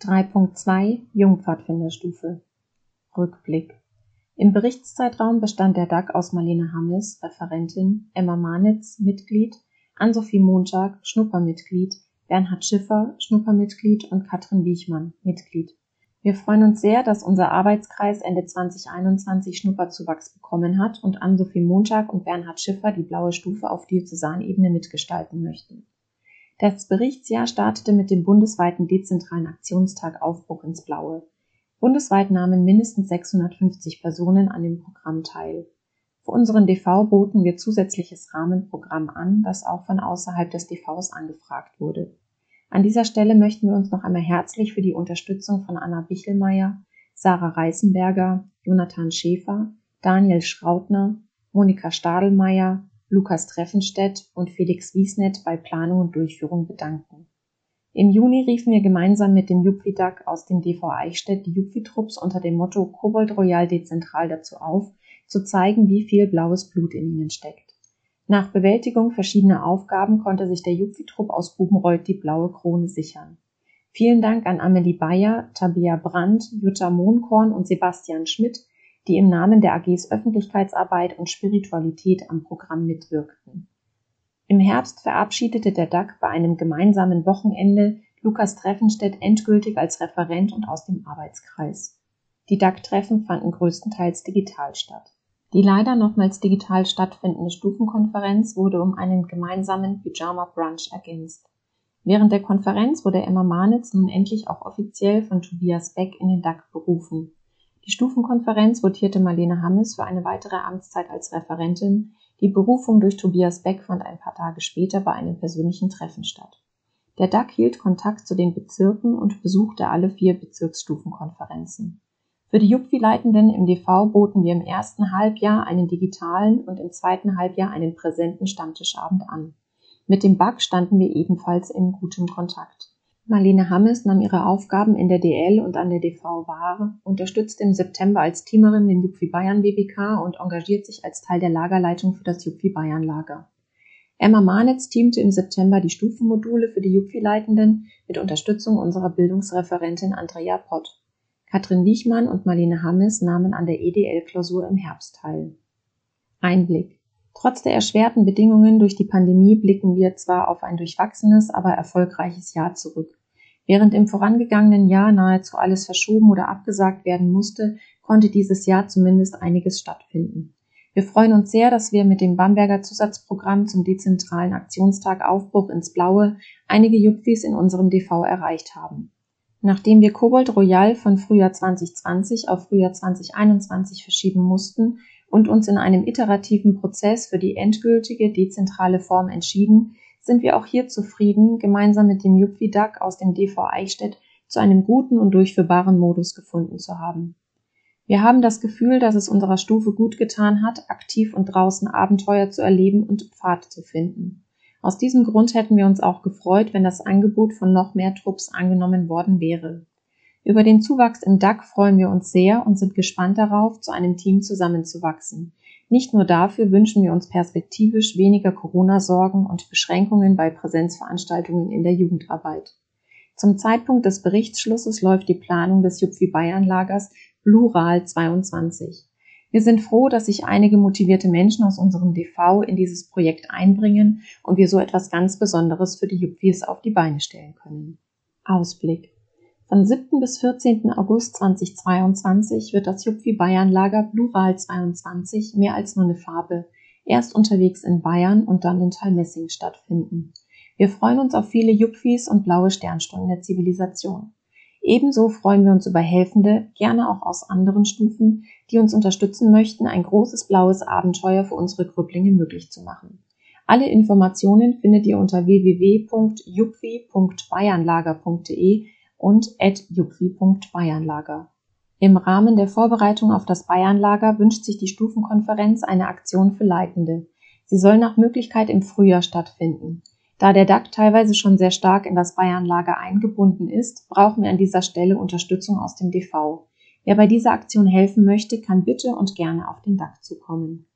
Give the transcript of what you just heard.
3.2 Jungpfadfinderstufe Rückblick Im Berichtszeitraum bestand der DAG aus Marlene Hammes, Referentin, Emma Manitz, Mitglied, Ann-Sophie Montag, Schnuppermitglied, Bernhard Schiffer, Schnuppermitglied und Katrin Wiechmann, Mitglied. Wir freuen uns sehr, dass unser Arbeitskreis Ende 2021 Schnupperzuwachs bekommen hat und Ann-Sophie Montag und Bernhard Schiffer die blaue Stufe auf Diözesanebene mitgestalten möchten. Das Berichtsjahr startete mit dem bundesweiten dezentralen Aktionstag Aufbruch ins Blaue. Bundesweit nahmen mindestens 650 Personen an dem Programm teil. Für unseren DV boten wir zusätzliches Rahmenprogramm an, das auch von außerhalb des DVs angefragt wurde. An dieser Stelle möchten wir uns noch einmal herzlich für die Unterstützung von Anna Bichelmeier, Sarah Reißenberger, Jonathan Schäfer, Daniel Schrautner, Monika Stadelmeier, Lukas Treffenstedt und Felix Wiesnet bei Planung und Durchführung bedanken. Im Juni riefen wir gemeinsam mit dem Jupfidag aus dem DV Eichstätt die Jupfi-Trupps unter dem Motto Kobold Royal dezentral dazu auf, zu zeigen, wie viel blaues Blut in ihnen steckt. Nach Bewältigung verschiedener Aufgaben konnte sich der Jupfi-Trupp aus Bubenreuth die blaue Krone sichern. Vielen Dank an Amelie Bayer, Tabea Brandt, Jutta Mohnkorn und Sebastian Schmidt, die im Namen der AGs Öffentlichkeitsarbeit und Spiritualität am Programm mitwirkten. Im Herbst verabschiedete der DAG bei einem gemeinsamen Wochenende Lukas Treffenstedt endgültig als Referent und aus dem Arbeitskreis. Die DAG-Treffen fanden größtenteils digital statt. Die leider nochmals digital stattfindende Stufenkonferenz wurde um einen gemeinsamen Pyjama Brunch ergänzt. Während der Konferenz wurde Emma Manitz nun endlich auch offiziell von Tobias Beck in den DAG berufen. Die Stufenkonferenz votierte Marlene Hammes für eine weitere Amtszeit als Referentin. Die Berufung durch Tobias Beck fand ein paar Tage später bei einem persönlichen Treffen statt. Der DAG hielt Kontakt zu den Bezirken und besuchte alle vier Bezirksstufenkonferenzen. Für die Jupfi-Leitenden im DV boten wir im ersten Halbjahr einen digitalen und im zweiten Halbjahr einen präsenten Stammtischabend an. Mit dem BAG standen wir ebenfalls in gutem Kontakt. Marlene Hammes nahm ihre Aufgaben in der DL und an der DV wahr, unterstützte im September als Teamerin den Jupfi Bayern BBK und engagiert sich als Teil der Lagerleitung für das Jupfi Bayern Lager. Emma Manitz teamte im September die Stufenmodule für die Jupfi-Leitenden mit Unterstützung unserer Bildungsreferentin Andrea Pott. Katrin Wiechmann und Marlene Hammes nahmen an der EDL-Klausur im Herbst teil. Einblick Trotz der erschwerten Bedingungen durch die Pandemie blicken wir zwar auf ein durchwachsenes, aber erfolgreiches Jahr zurück. Während im vorangegangenen Jahr nahezu alles verschoben oder abgesagt werden musste, konnte dieses Jahr zumindest einiges stattfinden. Wir freuen uns sehr, dass wir mit dem Bamberger Zusatzprogramm zum dezentralen Aktionstag Aufbruch ins Blaue einige Jupfis in unserem DV erreicht haben. Nachdem wir Kobold Royal von Frühjahr 2020 auf Frühjahr 2021 verschieben mussten und uns in einem iterativen Prozess für die endgültige dezentrale Form entschieden, sind wir auch hier zufrieden, gemeinsam mit dem Jupfi DAG aus dem DV Eichstätt zu einem guten und durchführbaren Modus gefunden zu haben. Wir haben das Gefühl, dass es unserer Stufe gut getan hat, aktiv und draußen Abenteuer zu erleben und Pfad zu finden. Aus diesem Grund hätten wir uns auch gefreut, wenn das Angebot von noch mehr Trupps angenommen worden wäre. Über den Zuwachs im DAG freuen wir uns sehr und sind gespannt darauf, zu einem Team zusammenzuwachsen. Nicht nur dafür wünschen wir uns perspektivisch weniger Corona-Sorgen und Beschränkungen bei Präsenzveranstaltungen in der Jugendarbeit. Zum Zeitpunkt des Berichtsschlusses läuft die Planung des Jupfi Bayern Lagers Plural 22. Wir sind froh, dass sich einige motivierte Menschen aus unserem DV in dieses Projekt einbringen und wir so etwas ganz Besonderes für die Jupfis auf die Beine stellen können. Ausblick. Von 7. bis 14. August 2022 wird das Jupfi Bayern Lager Plural 22 mehr als nur eine Farbe erst unterwegs in Bayern und dann in Talmessing stattfinden. Wir freuen uns auf viele Jupfis und blaue Sternstunden der Zivilisation. Ebenso freuen wir uns über Helfende, gerne auch aus anderen Stufen, die uns unterstützen möchten, ein großes blaues Abenteuer für unsere Grüpplinge möglich zu machen. Alle Informationen findet ihr unter www.jupfi.bayernlager.de und at jupfi.bayernlager. Im Rahmen der Vorbereitung auf das Bayernlager wünscht sich die Stufenkonferenz eine Aktion für Leitende. Sie soll nach Möglichkeit im Frühjahr stattfinden. Da der DAG teilweise schon sehr stark in das Bayernlager eingebunden ist, brauchen wir an dieser Stelle Unterstützung aus dem DV. Wer bei dieser Aktion helfen möchte, kann bitte und gerne auf den DAG zukommen.